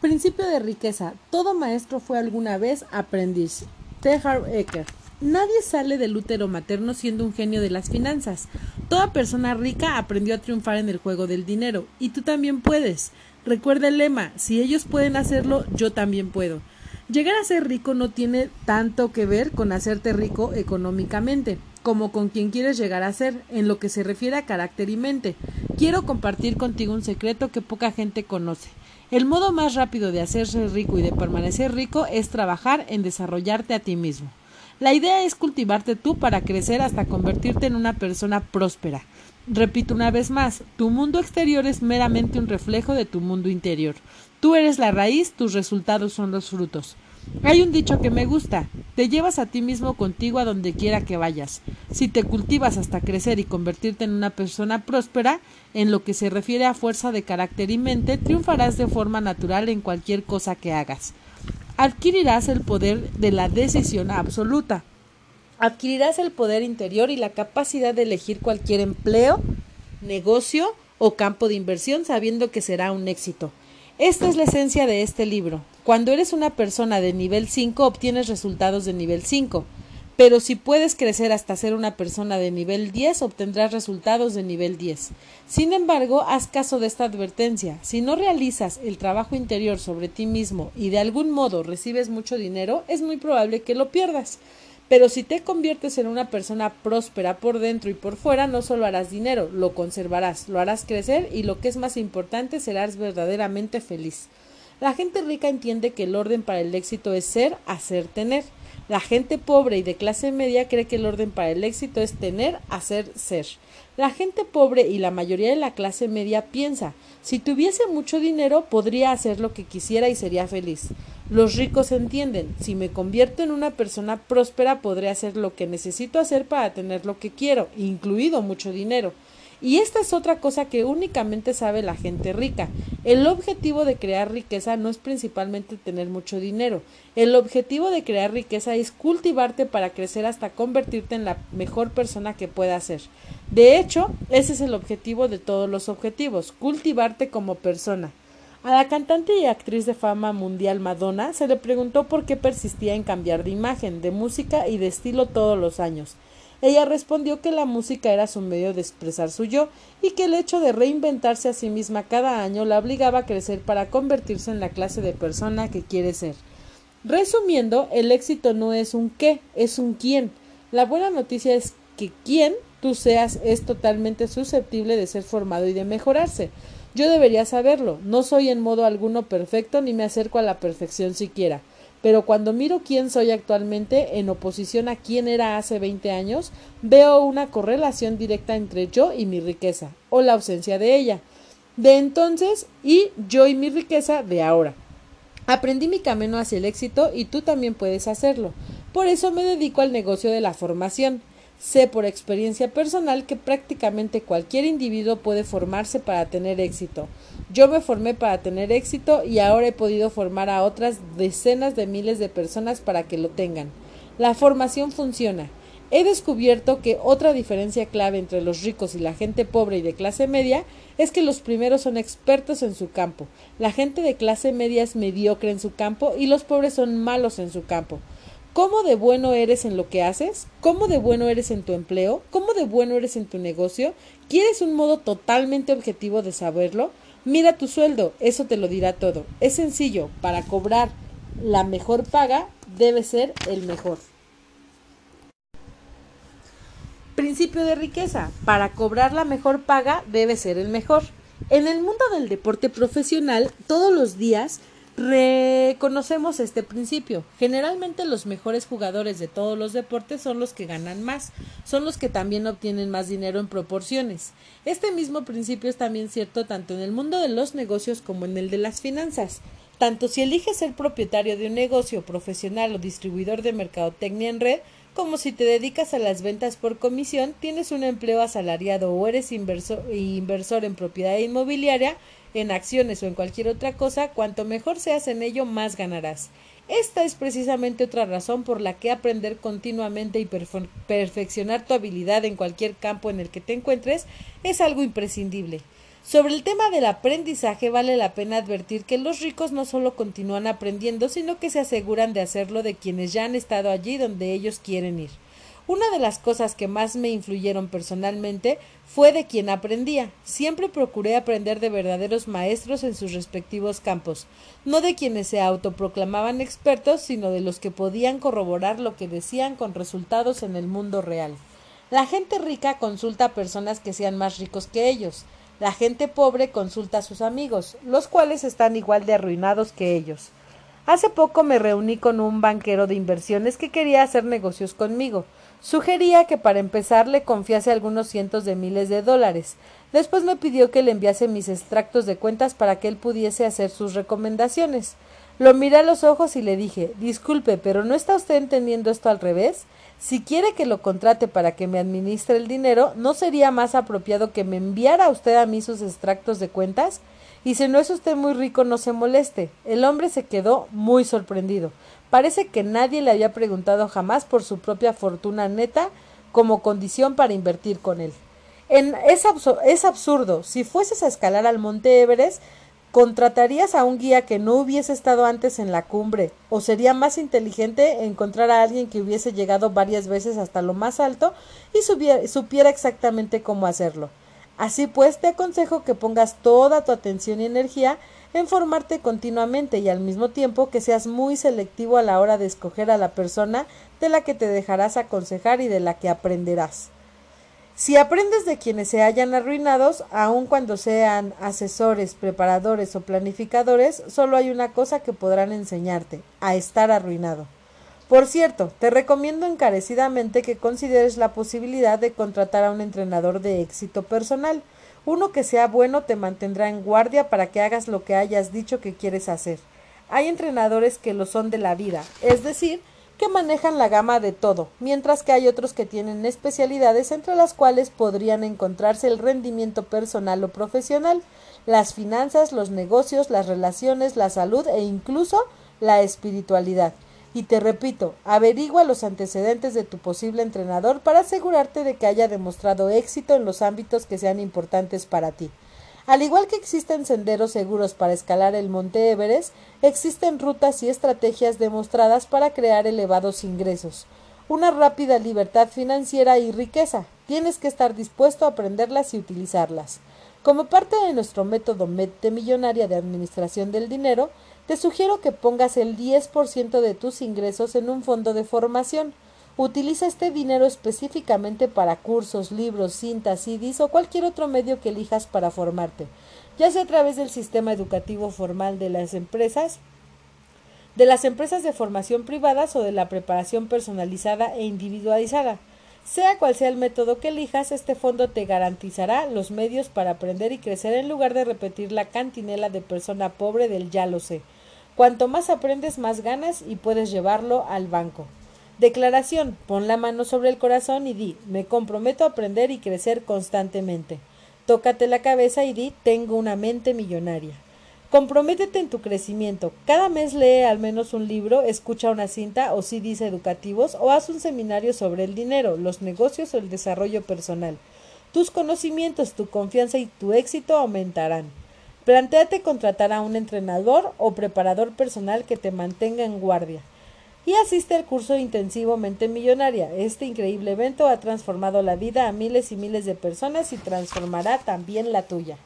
Principio de riqueza. Todo maestro fue alguna vez aprendiz. Tehar Ecker. Nadie sale del útero materno siendo un genio de las finanzas. Toda persona rica aprendió a triunfar en el juego del dinero, y tú también puedes. Recuerda el lema, si ellos pueden hacerlo, yo también puedo. Llegar a ser rico no tiene tanto que ver con hacerte rico económicamente, como con quien quieres llegar a ser, en lo que se refiere a carácter y mente. Quiero compartir contigo un secreto que poca gente conoce. El modo más rápido de hacerse rico y de permanecer rico es trabajar en desarrollarte a ti mismo. La idea es cultivarte tú para crecer hasta convertirte en una persona próspera. Repito una vez más, tu mundo exterior es meramente un reflejo de tu mundo interior. Tú eres la raíz, tus resultados son los frutos. Hay un dicho que me gusta, te llevas a ti mismo contigo a donde quiera que vayas. Si te cultivas hasta crecer y convertirte en una persona próspera, en lo que se refiere a fuerza de carácter y mente, triunfarás de forma natural en cualquier cosa que hagas. Adquirirás el poder de la decisión absoluta. Adquirirás el poder interior y la capacidad de elegir cualquier empleo, negocio o campo de inversión sabiendo que será un éxito. Esta es la esencia de este libro. Cuando eres una persona de nivel 5 obtienes resultados de nivel 5, pero si puedes crecer hasta ser una persona de nivel 10 obtendrás resultados de nivel 10. Sin embargo, haz caso de esta advertencia. Si no realizas el trabajo interior sobre ti mismo y de algún modo recibes mucho dinero, es muy probable que lo pierdas. Pero si te conviertes en una persona próspera por dentro y por fuera, no solo harás dinero, lo conservarás, lo harás crecer y lo que es más importante, serás verdaderamente feliz. La gente rica entiende que el orden para el éxito es ser, hacer, tener. La gente pobre y de clase media cree que el orden para el éxito es tener, hacer, ser. La gente pobre y la mayoría de la clase media piensa, si tuviese mucho dinero podría hacer lo que quisiera y sería feliz. Los ricos entienden, si me convierto en una persona próspera podré hacer lo que necesito hacer para tener lo que quiero, incluido mucho dinero. Y esta es otra cosa que únicamente sabe la gente rica. El objetivo de crear riqueza no es principalmente tener mucho dinero. El objetivo de crear riqueza es cultivarte para crecer hasta convertirte en la mejor persona que pueda ser. De hecho, ese es el objetivo de todos los objetivos, cultivarte como persona. A la cantante y actriz de fama mundial Madonna se le preguntó por qué persistía en cambiar de imagen, de música y de estilo todos los años. Ella respondió que la música era su medio de expresar su yo y que el hecho de reinventarse a sí misma cada año la obligaba a crecer para convertirse en la clase de persona que quiere ser. Resumiendo, el éxito no es un qué, es un quién. La buena noticia es que quién tú seas es totalmente susceptible de ser formado y de mejorarse. Yo debería saberlo. No soy en modo alguno perfecto ni me acerco a la perfección siquiera. Pero cuando miro quién soy actualmente en oposición a quién era hace 20 años, veo una correlación directa entre yo y mi riqueza, o la ausencia de ella, de entonces y yo y mi riqueza de ahora. Aprendí mi camino hacia el éxito y tú también puedes hacerlo. Por eso me dedico al negocio de la formación. Sé por experiencia personal que prácticamente cualquier individuo puede formarse para tener éxito. Yo me formé para tener éxito y ahora he podido formar a otras decenas de miles de personas para que lo tengan. La formación funciona. He descubierto que otra diferencia clave entre los ricos y la gente pobre y de clase media es que los primeros son expertos en su campo, la gente de clase media es mediocre en su campo y los pobres son malos en su campo. ¿Cómo de bueno eres en lo que haces? ¿Cómo de bueno eres en tu empleo? ¿Cómo de bueno eres en tu negocio? ¿Quieres un modo totalmente objetivo de saberlo? Mira tu sueldo, eso te lo dirá todo. Es sencillo, para cobrar la mejor paga debe ser el mejor. Principio de riqueza. Para cobrar la mejor paga debe ser el mejor. En el mundo del deporte profesional, todos los días Reconocemos este principio. Generalmente los mejores jugadores de todos los deportes son los que ganan más, son los que también obtienen más dinero en proporciones. Este mismo principio es también cierto tanto en el mundo de los negocios como en el de las finanzas. Tanto si eliges ser propietario de un negocio profesional o distribuidor de mercadotecnia en red, como si te dedicas a las ventas por comisión, tienes un empleo asalariado o eres inversor, inversor en propiedad inmobiliaria, en acciones o en cualquier otra cosa, cuanto mejor seas en ello, más ganarás. Esta es precisamente otra razón por la que aprender continuamente y perfeccionar tu habilidad en cualquier campo en el que te encuentres es algo imprescindible. Sobre el tema del aprendizaje vale la pena advertir que los ricos no solo continúan aprendiendo, sino que se aseguran de hacerlo de quienes ya han estado allí donde ellos quieren ir. Una de las cosas que más me influyeron personalmente fue de quien aprendía. Siempre procuré aprender de verdaderos maestros en sus respectivos campos, no de quienes se autoproclamaban expertos, sino de los que podían corroborar lo que decían con resultados en el mundo real. La gente rica consulta a personas que sean más ricos que ellos. La gente pobre consulta a sus amigos, los cuales están igual de arruinados que ellos. Hace poco me reuní con un banquero de inversiones que quería hacer negocios conmigo. Sugería que para empezar le confiase algunos cientos de miles de dólares. Después me pidió que le enviase mis extractos de cuentas para que él pudiese hacer sus recomendaciones. Lo miré a los ojos y le dije Disculpe, pero ¿no está usted entendiendo esto al revés? Si quiere que lo contrate para que me administre el dinero, ¿no sería más apropiado que me enviara usted a mí sus extractos de cuentas? Y si no es usted muy rico, no se moleste. El hombre se quedó muy sorprendido. Parece que nadie le había preguntado jamás por su propia fortuna neta como condición para invertir con él. En, es, es absurdo. Si fueses a escalar al monte Everest, ¿Contratarías a un guía que no hubiese estado antes en la cumbre? ¿O sería más inteligente encontrar a alguien que hubiese llegado varias veces hasta lo más alto y supiera exactamente cómo hacerlo? Así pues, te aconsejo que pongas toda tu atención y energía en formarte continuamente y al mismo tiempo que seas muy selectivo a la hora de escoger a la persona de la que te dejarás aconsejar y de la que aprenderás. Si aprendes de quienes se hayan arruinados, aun cuando sean asesores, preparadores o planificadores, solo hay una cosa que podrán enseñarte, a estar arruinado. Por cierto, te recomiendo encarecidamente que consideres la posibilidad de contratar a un entrenador de éxito personal. Uno que sea bueno te mantendrá en guardia para que hagas lo que hayas dicho que quieres hacer. Hay entrenadores que lo son de la vida, es decir, que manejan la gama de todo, mientras que hay otros que tienen especialidades entre las cuales podrían encontrarse el rendimiento personal o profesional, las finanzas, los negocios, las relaciones, la salud e incluso la espiritualidad. Y te repito, averigua los antecedentes de tu posible entrenador para asegurarte de que haya demostrado éxito en los ámbitos que sean importantes para ti. Al igual que existen senderos seguros para escalar el monte Everest, existen rutas y estrategias demostradas para crear elevados ingresos, una rápida libertad financiera y riqueza. Tienes que estar dispuesto a aprenderlas y utilizarlas. Como parte de nuestro método Mente Millonaria de Administración del Dinero, te sugiero que pongas el 10% de tus ingresos en un fondo de formación. Utiliza este dinero específicamente para cursos, libros, cintas, CDs o cualquier otro medio que elijas para formarte, ya sea a través del sistema educativo formal de las empresas, de las empresas de formación privadas o de la preparación personalizada e individualizada. Sea cual sea el método que elijas, este fondo te garantizará los medios para aprender y crecer en lugar de repetir la cantinela de persona pobre del ya lo sé. Cuanto más aprendes, más ganas y puedes llevarlo al banco. Declaración. Pon la mano sobre el corazón y di, me comprometo a aprender y crecer constantemente. Tócate la cabeza y di, tengo una mente millonaria. Comprométete en tu crecimiento. Cada mes lee al menos un libro, escucha una cinta o CDs educativos o haz un seminario sobre el dinero, los negocios o el desarrollo personal. Tus conocimientos, tu confianza y tu éxito aumentarán. Plantéate contratar a un entrenador o preparador personal que te mantenga en guardia y asiste al curso intensivo Mente Millonaria. Este increíble evento ha transformado la vida a miles y miles de personas y transformará también la tuya.